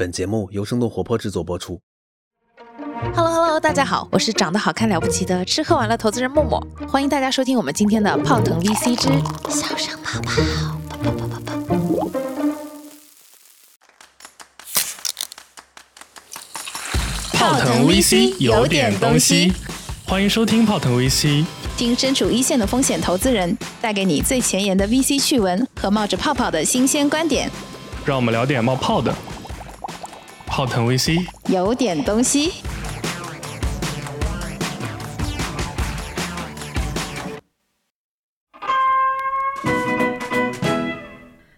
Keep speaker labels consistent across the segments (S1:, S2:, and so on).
S1: 本节目由生动活泼制作播出。
S2: Hello Hello，大家好，我是长得好看了不起的吃喝玩乐投资人默默，欢迎大家收听我们今天的泡腾 VC 之小声泡泡。泡泡泡泡泡
S3: 泡腾 VC 有点东西，欢迎收听泡腾 VC。
S2: 听身处一线的风险投资人带给你最前沿的 VC 趣闻和冒着泡泡的新鲜观点，
S3: 让我们聊点冒泡的。泡腾 VC
S2: 有点东西。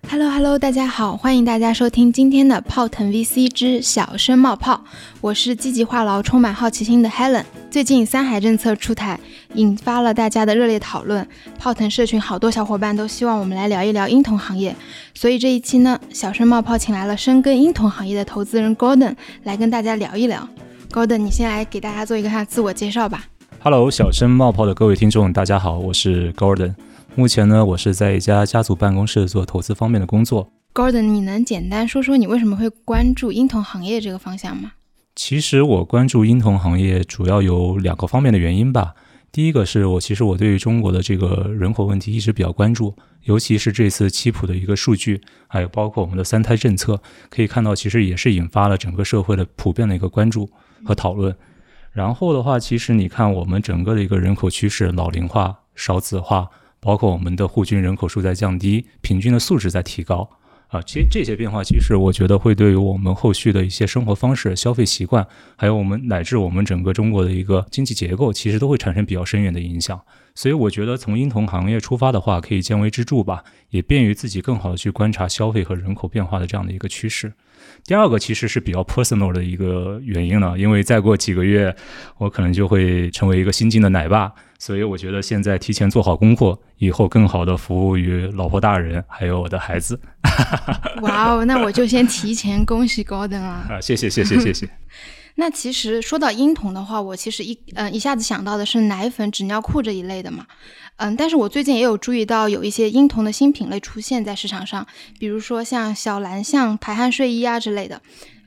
S4: Hello Hello，大家好，欢迎大家收听今天的泡腾 VC 之小声冒泡，我是积极话痨、充满好奇心的 Helen。最近三孩政策出台，引发了大家的热烈讨论。泡腾社群好多小伙伴都希望我们来聊一聊婴童行业，所以这一期呢，小声冒泡请来了深耕婴童行业的投资人 Gordon 来跟大家聊一聊。Gordon，你先来给大家做一个他自我介绍吧。
S5: Hello，小声冒泡的各位听众，大家好，我是 Gordon。目前呢，我是在一家家族办公室做投资方面的工作。
S4: Gordon，你能简单说说你为什么会关注婴童行业这个方向吗？
S5: 其实我关注婴童行业主要有两个方面的原因吧。第一个是我其实我对于中国的这个人口问题一直比较关注，尤其是这次七普的一个数据，还有包括我们的三胎政策，可以看到其实也是引发了整个社会的普遍的一个关注和讨论。然后的话，其实你看我们整个的一个人口趋势，老龄化、少子化，包括我们的户均人口数在降低，平均的素质在提高。啊，其实这些变化，其实我觉得会对于我们后续的一些生活方式、消费习惯，还有我们乃至我们整个中国的一个经济结构，其实都会产生比较深远的影响。所以我觉得从婴童行业出发的话，可以见微知著吧，也便于自己更好的去观察消费和人口变化的这样的一个趋势。第二个其实是比较 personal 的一个原因了，因为再过几个月，我可能就会成为一个新晋的奶爸。所以我觉得现在提前做好功课，以后更好的服务于老婆大人，还有我的孩子。
S4: 哇哦，那我就先提前恭喜高登了。
S5: 啊，谢谢谢谢谢谢。
S4: 那其实说到婴童的话，我其实一嗯一下子想到的是奶粉、纸尿裤这一类的嘛。嗯，但是我最近也有注意到有一些婴童的新品类出现在市场上，比如说像小蓝象排汗睡衣啊之类的。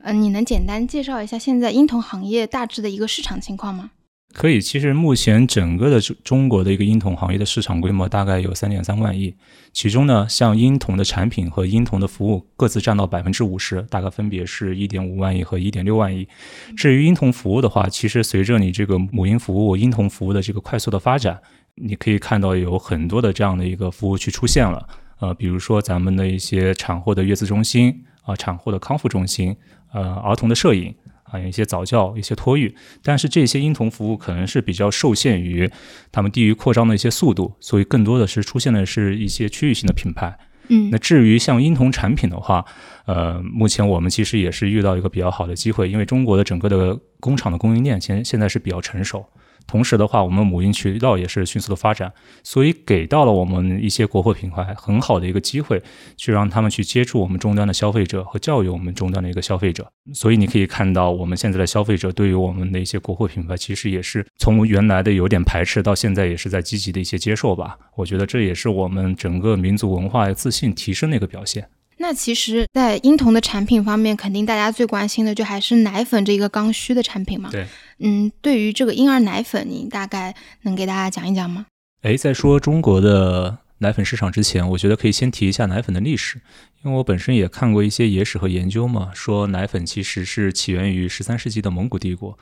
S4: 嗯，你能简单介绍一下现在婴童行业大致的一个市场情况吗？
S5: 可以，其实目前整个的中中国的一个婴童行业的市场规模大概有三点三万亿，其中呢，像婴童的产品和婴童的服务各自占到百分之五十，大概分别是一点五万亿和一点六万亿。至于婴童服务的话，其实随着你这个母婴服务、婴童服务的这个快速的发展，你可以看到有很多的这样的一个服务区出现了。呃，比如说咱们的一些产后的月子中心啊，产后的康复中心，呃，儿童的摄影。啊，有一些早教，一些托育，但是这些婴童服务可能是比较受限于他们地域扩张的一些速度，所以更多的是出现的是一些区域性的品牌。
S4: 嗯，
S5: 那至于像婴童产品的话，呃，目前我们其实也是遇到一个比较好的机会，因为中国的整个的工厂的供应链现现在是比较成熟。同时的话，我们母婴渠道也是迅速的发展，所以给到了我们一些国货品牌很好的一个机会，去让他们去接触我们终端的消费者和教育我们终端的一个消费者。所以你可以看到，我们现在的消费者对于我们的一些国货品牌，其实也是从原来的有点排斥，到现在也是在积极的一些接受吧。我觉得这也是我们整个民族文化自信提升的一个表现。
S4: 那其实，在婴童的产品方面，肯定大家最关心的就还是奶粉这一个刚需的产品嘛。
S5: 对。
S4: 嗯，对于这个婴儿奶粉，你大概能给大家讲一讲吗？
S5: 哎，在说中国的奶粉市场之前，我觉得可以先提一下奶粉的历史，因为我本身也看过一些野史和研究嘛，说奶粉其实是起源于十三世纪的蒙古帝国，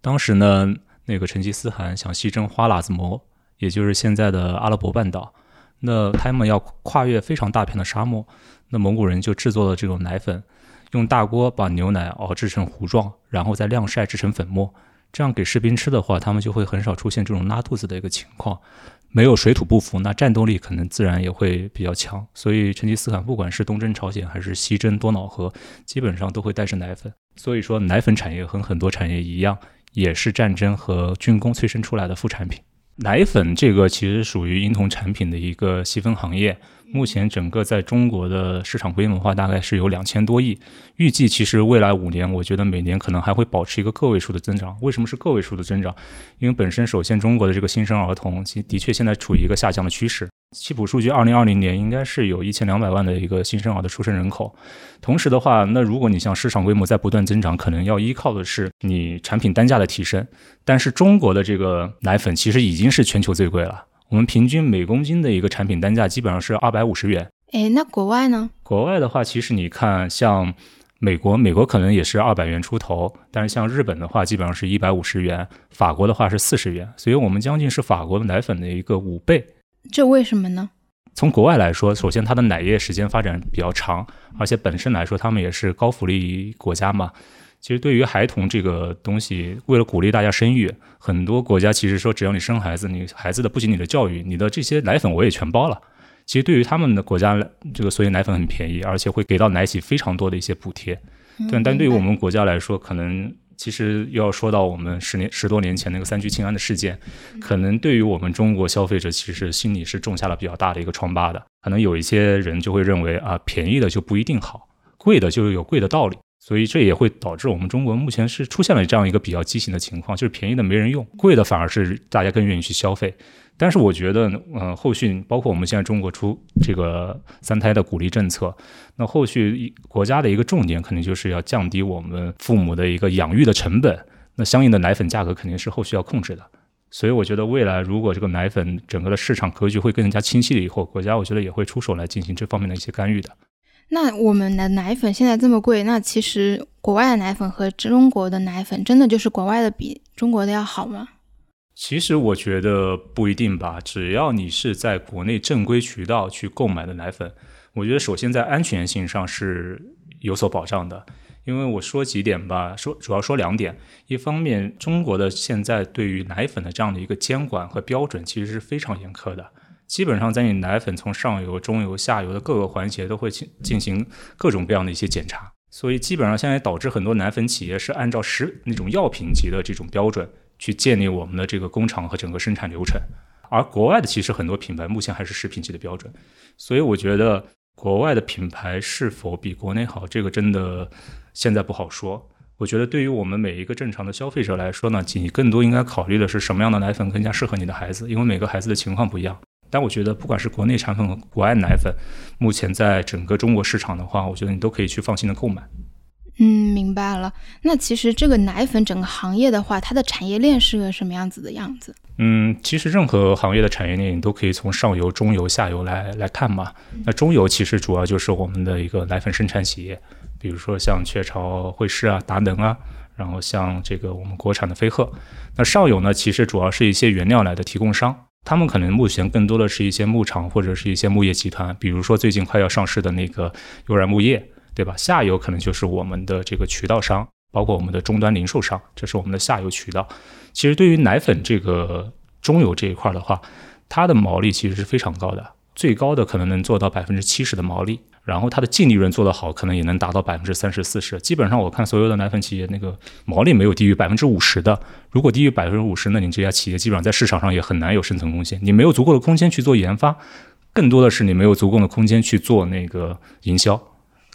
S5: 当时呢，那个成吉思汗想西征花剌子模，也就是现在的阿拉伯半岛，那他们要跨越非常大片的沙漠，那蒙古人就制作了这种奶粉，用大锅把牛奶熬制成糊状，然后再晾晒制成粉末。这样给士兵吃的话，他们就会很少出现这种拉肚子的一个情况，没有水土不服，那战斗力可能自然也会比较强。所以成吉思汗不管是东征朝鲜还是西征多瑙河，基本上都会带着奶粉。所以说，奶粉产业和很多产业一样，也是战争和军工催生出来的副产品。奶粉这个其实属于婴童产品的一个细分行业，目前整个在中国的市场规模化大概是有两千多亿，预计其实未来五年，我觉得每年可能还会保持一个个位数的增长。为什么是个位数的增长？因为本身首先中国的这个新生儿童其的确现在处于一个下降的趋势，七普数据，二零二零年应该是有一千两百万的一个新生儿的出生人口。同时的话，那如果你像市场规模在不断增长，可能要依靠的是你产品单价的提升。但是中国的这个奶粉其实已经是全球最贵了，我们平均每公斤的一个产品单价基本上是二百五十元。
S4: 哎，那国外呢？
S5: 国外的话，其实你看像。美国，美国可能也是二百元出头，但是像日本的话，基本上是一百五十元；法国的话是四十元，所以我们将近是法国的奶粉的一个五倍。
S4: 这为什么呢？
S5: 从国外来说，首先它的奶业时间发展比较长，而且本身来说，他们也是高福利国家嘛。其实对于孩童这个东西，为了鼓励大家生育，很多国家其实说，只要你生孩子，你孩子的不仅你的教育，你的这些奶粉我也全包了。其实对于他们的国家，这个所以奶粉很便宜，而且会给到奶企非常多的一些补贴。对，但对于我们国家来说，可能其实又要说到我们十年十多年前那个三聚氰胺的事件，可能对于我们中国消费者，其实心里是种下了比较大的一个疮疤的。可能有一些人就会认为啊，便宜的就不一定好，贵的就有贵的道理。所以这也会导致我们中国目前是出现了这样一个比较畸形的情况，就是便宜的没人用，贵的反而是大家更愿意去消费。但是我觉得，呃，后续包括我们现在中国出这个三胎的鼓励政策，那后续国家的一个重点肯定就是要降低我们父母的一个养育的成本，那相应的奶粉价格肯定是后续要控制的。所以我觉得未来如果这个奶粉整个的市场格局会更加清晰了以后，国家我觉得也会出手来进行这方面的一些干预的。
S4: 那我们的奶粉现在这么贵，那其实国外的奶粉和中国的奶粉真的就是国外的比中国的要好吗？
S5: 其实我觉得不一定吧，只要你是在国内正规渠道去购买的奶粉，我觉得首先在安全性上是有所保障的。因为我说几点吧，说主要说两点。一方面，中国的现在对于奶粉的这样的一个监管和标准其实是非常严苛的，基本上在你奶粉从上游、中游、下游的各个环节都会进进行各种各样的一些检查，所以基本上现在导致很多奶粉企业是按照食那种药品级的这种标准。去建立我们的这个工厂和整个生产流程，而国外的其实很多品牌目前还是食品级的标准，所以我觉得国外的品牌是否比国内好，这个真的现在不好说。我觉得对于我们每一个正常的消费者来说呢，你更多应该考虑的是什么样的奶粉更加适合你的孩子，因为每个孩子的情况不一样。但我觉得不管是国内产品和国外奶粉，目前在整个中国市场的话，我觉得你都可以去放心的购买。
S4: 嗯，明白了。那其实这个奶粉整个行业的话，它的产业链是个什么样子的样子？
S5: 嗯，其实任何行业的产业链，你都可以从上游、中游、下游来来看嘛。那中游其实主要就是我们的一个奶粉生产企业，比如说像雀巢、惠氏啊、达能啊，然后像这个我们国产的飞鹤。那上游呢，其实主要是一些原料奶的提供商，他们可能目前更多的是一些牧场或者是一些牧业集团，比如说最近快要上市的那个悠然牧业。对吧？下游可能就是我们的这个渠道商，包括我们的终端零售商，这是我们的下游渠道。其实对于奶粉这个中游这一块的话，它的毛利其实是非常高的，最高的可能能做到百分之七十的毛利，然后它的净利润做得好，可能也能达到百分之三十四十。基本上我看所有的奶粉企业那个毛利没有低于百分之五十的，如果低于百分之五十，那你这家企业基本上在市场上也很难有生存空间，你没有足够的空间去做研发，更多的是你没有足够的空间去做那个营销。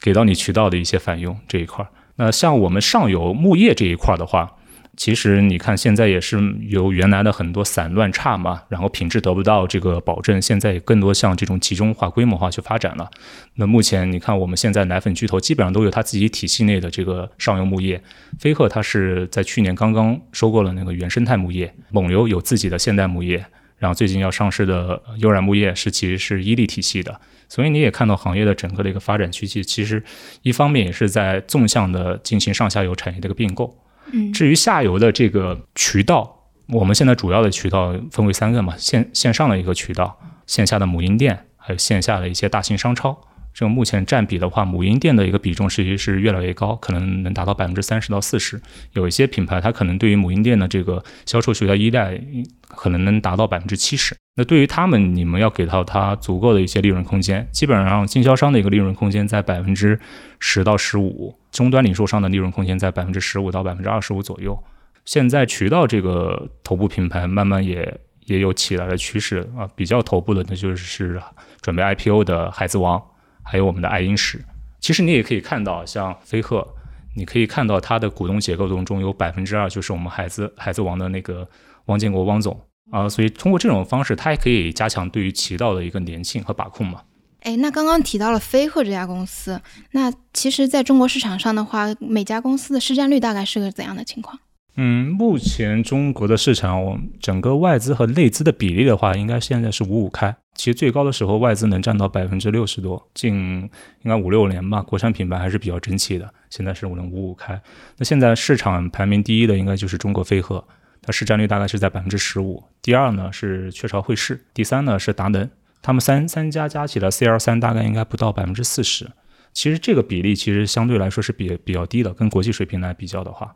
S5: 给到你渠道的一些返佣这一块儿，那像我们上游牧业这一块儿的话，其实你看现在也是由原来的很多散乱差嘛，然后品质得不到这个保证，现在也更多像这种集中化、规模化去发展了。那目前你看我们现在奶粉巨头基本上都有它自己体系内的这个上游牧业，飞鹤它是在去年刚刚收购了那个原生态牧业，蒙牛有自己的现代牧业，然后最近要上市的悠然木业是其实是伊利体系的。所以你也看到行业的整个的一个发展趋势，其实一方面也是在纵向的进行上下游产业的一个并购。
S4: 嗯，
S5: 至于下游的这个渠道，我们现在主要的渠道分为三个嘛，线线上的一个渠道，线下的母婴店，还有线下的一些大型商超。这个目前占比的话，母婴店的一个比重实际是越来越高，可能能达到百分之三十到四十。有一些品牌，它可能对于母婴店的这个销售渠道依赖，可能能达到百分之七十。那对于他们，你们要给到他足够的一些利润空间。基本上，经销商的一个利润空间在百分之十到十五，终端零售商的利润空间在百分之十五到百分之二十五左右。现在渠道这个头部品牌慢慢也也有起来的趋势啊，比较头部的那就是准备 IPO 的孩子王。还有我们的爱婴室，其实你也可以看到，像飞鹤，你可以看到它的股东结构当中有百分之二就是我们孩子孩子王的那个汪建国汪总，啊，所以通过这种方式，它也可以加强对于渠道的一个粘性和把控嘛。
S4: 哎，那刚刚提到了飞鹤这家公司，那其实在中国市场上的话，每家公司的市占率大概是个怎样的情况？
S5: 嗯，目前中国的市场，我整个外资和内资的比例的话，应该现在是五五开。其实最高的时候，外资能占到百分之六十多，近应该五六年吧。国产品牌还是比较争气的，现在是五能五五开。那现在市场排名第一的应该就是中国飞鹤，它市占率大概是在百分之十五。第二呢是雀巢汇市，第三呢是达能。他们三三家加起来 C R 三大概应该不到百分之四十，其实这个比例其实相对来说是比比较低的，跟国际水平来比较的话，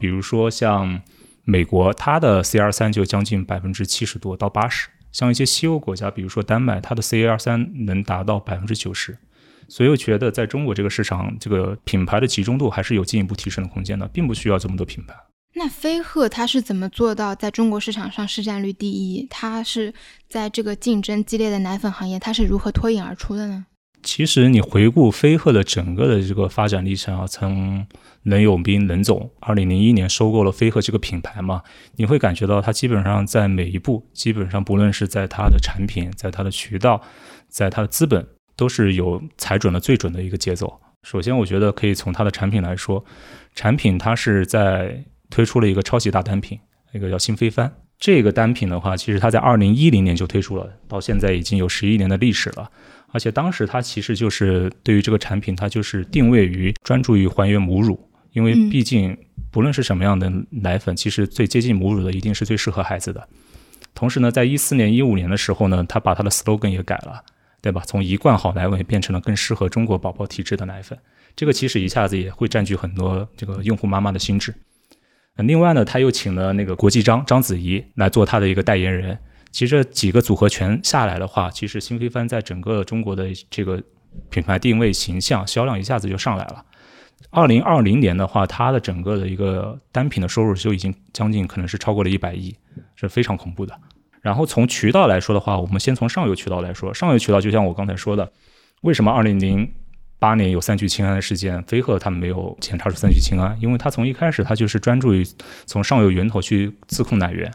S5: 比如说像美国，它的 C R 三就将近百分之七十多到八十，像一些西欧国家，比如说丹麦，它的 CAR 三能达到百分之九十，所以我觉得在中国这个市场，这个品牌的集中度还是有进一步提升的空间的，并不需要这么多品牌。
S4: 那飞鹤它是怎么做到在中国市场上市占率第一？它是在这个竞争激烈的奶粉行业，它是如何脱颖而出的呢？
S5: 其实你回顾飞鹤的整个的这个发展历程啊，从冷永斌冷总二零零一年收购了飞鹤这个品牌嘛，你会感觉到它基本上在每一步，基本上不论是在它的产品，在它的渠道，在它的资本，都是有踩准了最准的一个节奏。首先，我觉得可以从它的产品来说，产品它是在。推出了一个超级大单品，一个叫新飞帆。这个单品的话，其实它在二零一零年就推出了，到现在已经有十一年的历史了。而且当时它其实就是对于这个产品，它就是定位于专注于还原母乳，因为毕竟不论是什么样的奶粉，其实最接近母乳的一定是最适合孩子的。同时呢，在一四年、一五年的时候呢，他把他的 slogan 也改了，对吧？从一罐好奶粉变成了更适合中国宝宝体质的奶粉。这个其实一下子也会占据很多这个用户妈妈的心智。另外呢，他又请了那个国际章章子怡来做他的一个代言人。其实这几个组合拳下来的话，其实新飞帆在整个中国的这个品牌定位、形象、销量一下子就上来了。二零二零年的话，它的整个的一个单品的收入就已经将近可能是超过了一百亿，是非常恐怖的。然后从渠道来说的话，我们先从上游渠道来说，上游渠道就像我刚才说的，为什么二零零八年有三聚氰胺的事件，飞鹤他们没有检查出三聚氰胺，因为他从一开始他就是专注于从上游源头去自控奶源，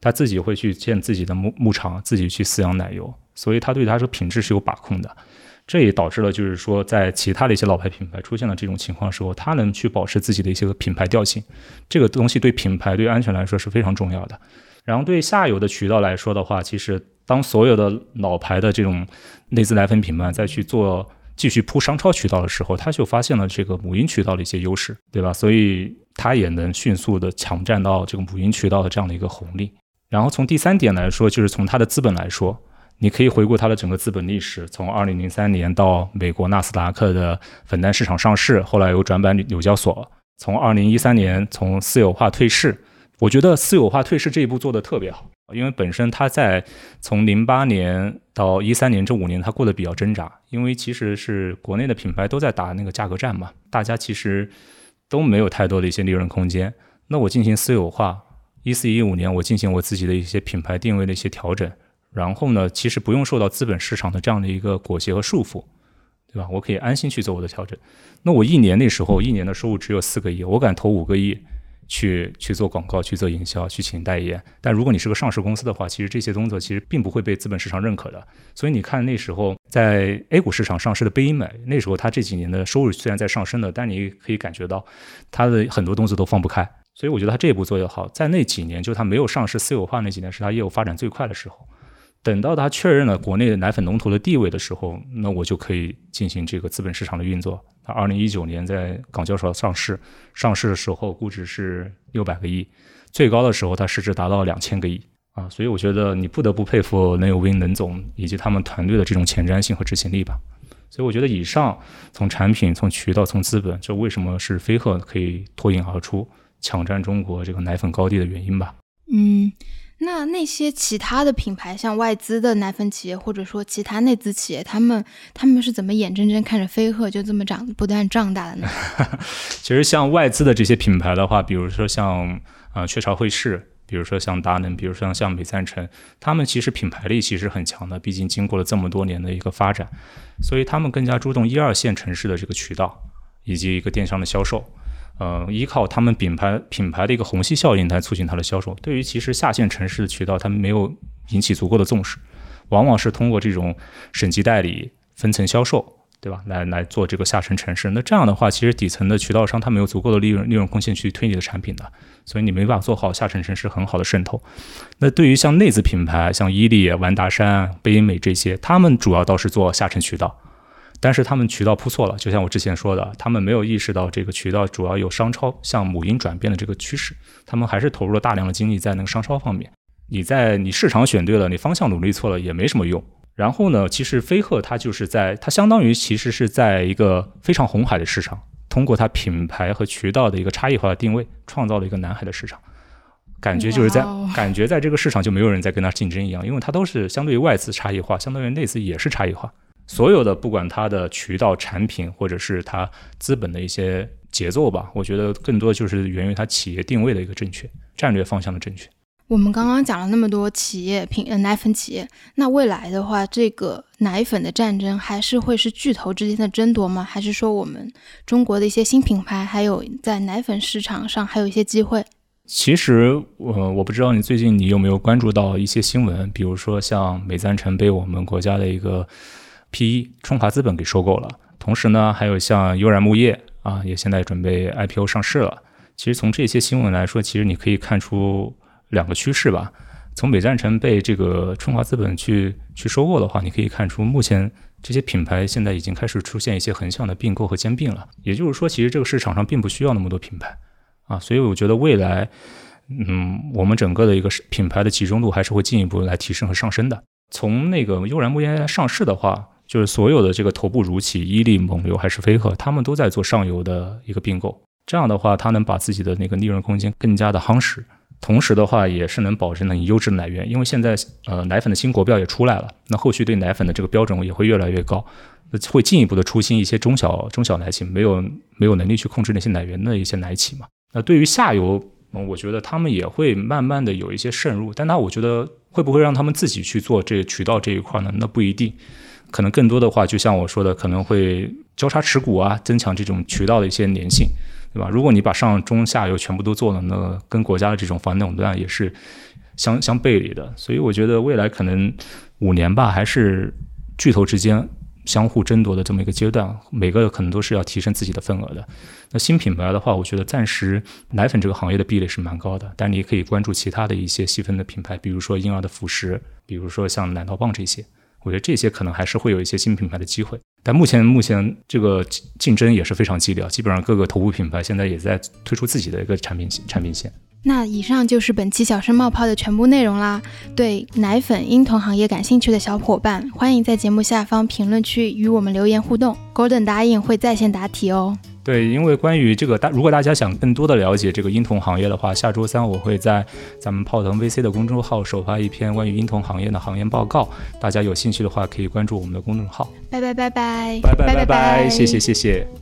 S5: 他自己会去建自己的牧牧场，自己去饲养奶油，所以他对他说品质是有把控的。这也导致了就是说，在其他的一些老牌品牌出现了这种情况的时候，他能去保持自己的一些个品牌调性，这个东西对品牌对安全来说是非常重要的。然后对下游的渠道来说的话，其实当所有的老牌的这种内资奶粉品牌再去做。继续铺商超渠道的时候，他就发现了这个母婴渠道的一些优势，对吧？所以他也能迅速的抢占到这个母婴渠道的这样的一个红利。然后从第三点来说，就是从它的资本来说，你可以回顾它的整个资本历史，从二零零三年到美国纳斯达克的粉单市场上市，后来又转板纽交所，从二零一三年从私有化退市。我觉得私有化退市这一步做得特别好，因为本身它在从零八年到一三年这五年，它过得比较挣扎，因为其实是国内的品牌都在打那个价格战嘛，大家其实都没有太多的一些利润空间。那我进行私有化，一四一五年我进行我自己的一些品牌定位的一些调整，然后呢，其实不用受到资本市场的这样的一个裹挟和束缚，对吧？我可以安心去做我的调整。那我一年那时候一年的收入只有四个亿，我敢投五个亿。去去做广告，去做营销，去请代言。但如果你是个上市公司的话，其实这些动作其实并不会被资本市场认可的。所以你看那时候在 A 股市场上市的贝因美，那时候它这几年的收入虽然在上升的，但你可以感觉到它的很多动作都放不开。所以我觉得它这一步做得好，在那几年就它没有上市私有化那几年，是它业务发展最快的时候。等到它确认了国内的奶粉龙头的地位的时候，那我就可以进行这个资本市场的运作。它二零一九年在港交所上市，上市的时候估值是六百个亿，最高的时候它市值达到两千个亿啊！所以我觉得你不得不佩服冷有威冷总以及他们团队的这种前瞻性和执行力吧。所以我觉得以上从产品、从渠道、从资本，这为什么是飞鹤可以脱颖而出，抢占中国这个奶粉高地的原因吧？
S4: 嗯。那那些其他的品牌，像外资的奶粉企业，或者说其他内资企业，他们他们是怎么眼睁睁看着飞鹤就这么长不断壮大的呢？
S5: 其实像外资的这些品牌的话，比如说像呃雀巢惠氏，比如说像达能，比如说像美赞臣，他们其实品牌力其实很强的，毕竟经过了这么多年的一个发展，所以他们更加注重一二线城市的这个渠道以及一个电商的销售。呃，依靠他们品牌品牌的一个虹吸效应来促进它的销售。对于其实下线城市的渠道，他们没有引起足够的重视，往往是通过这种省级代理、分层销售，对吧？来来做这个下沉城市。那这样的话，其实底层的渠道商他没有足够的利润利润空间去推你的产品的，所以你没办法做好下沉城市很好的渗透。那对于像内资品牌，像伊利、完达山、贝因美这些，他们主要倒是做下沉渠道。但是他们渠道铺错了，就像我之前说的，他们没有意识到这个渠道主要有商超向母婴转变的这个趋势，他们还是投入了大量的精力在那个商超方面。你在你市场选对了，你方向努力错了也没什么用。然后呢，其实飞鹤它就是在它相当于其实是在一个非常红海的市场，通过它品牌和渠道的一个差异化的定位，创造了一个南海的市场。感觉就是在感觉在这个市场就没有人在跟它竞争一样，因为它都是相对于外资差异化，相对于内资也是差异化。所有的不管它的渠道、产品，或者是它资本的一些节奏吧，我觉得更多的就是源于它企业定位的一个正确、战略方向的正确。
S4: 我们刚刚讲了那么多企业品呃奶粉企业，那未来的话，这个奶粉的战争还是会是巨头之间的争夺吗？还是说我们中国的一些新品牌，还有在奶粉市场上还有一些机会？
S5: 其实我我不知道你最近你有没有关注到一些新闻，比如说像美赞臣被我们国家的一个。P 冲华资本给收购了，同时呢，还有像悠然木业啊，也现在准备 IPO 上市了。其实从这些新闻来说，其实你可以看出两个趋势吧。从美赞臣被这个冲华资本去去收购的话，你可以看出目前这些品牌现在已经开始出现一些横向的并购和兼并了。也就是说，其实这个市场上并不需要那么多品牌啊，所以我觉得未来，嗯，我们整个的一个品牌的集中度还是会进一步来提升和上升的。从那个悠然木业上市的话。就是所有的这个头部乳企，伊利、蒙牛还是飞鹤，他们都在做上游的一个并购。这样的话，它能把自己的那个利润空间更加的夯实，同时的话也是能保证你优质的奶源。因为现在呃奶粉的新国标也出来了，那后续对奶粉的这个标准也会越来越高，会进一步的出新一些中小中小奶企没有没有能力去控制那些奶源的一些奶企嘛。那对于下游，我觉得他们也会慢慢的有一些渗入，但那我觉得会不会让他们自己去做这渠道这一块呢？那不一定。可能更多的话，就像我说的，可能会交叉持股啊，增强这种渠道的一些粘性，对吧？如果你把上中下游全部都做了，那跟国家的这种反垄断也是相相背离的。所以我觉得未来可能五年吧，还是巨头之间相互争夺的这么一个阶段，每个可能都是要提升自己的份额的。那新品牌的话，我觉得暂时奶粉这个行业的壁垒是蛮高的，但你也可以关注其他的一些细分的品牌，比如说婴儿的辅食，比如说像奶酪棒这些。我觉得这些可能还是会有一些新品牌的机会，但目前目前这个竞争也是非常激烈，基本上各个头部品牌现在也在推出自己的一个产品线产品线。
S4: 那以上就是本期小声冒泡的全部内容啦。对奶粉婴童行业感兴趣的小伙伴，欢迎在节目下方评论区与我们留言互动，Golden 答应会在线答题哦。
S5: 对，因为关于这个大，如果大家想更多的了解这个婴童行业的话，下周三我会在咱们泡腾 VC 的公众号首发一篇关于婴童行业的行业报告，大家有兴趣的话可以关注我们的公众号。
S4: 拜拜拜拜
S5: 拜拜拜拜，谢谢谢谢。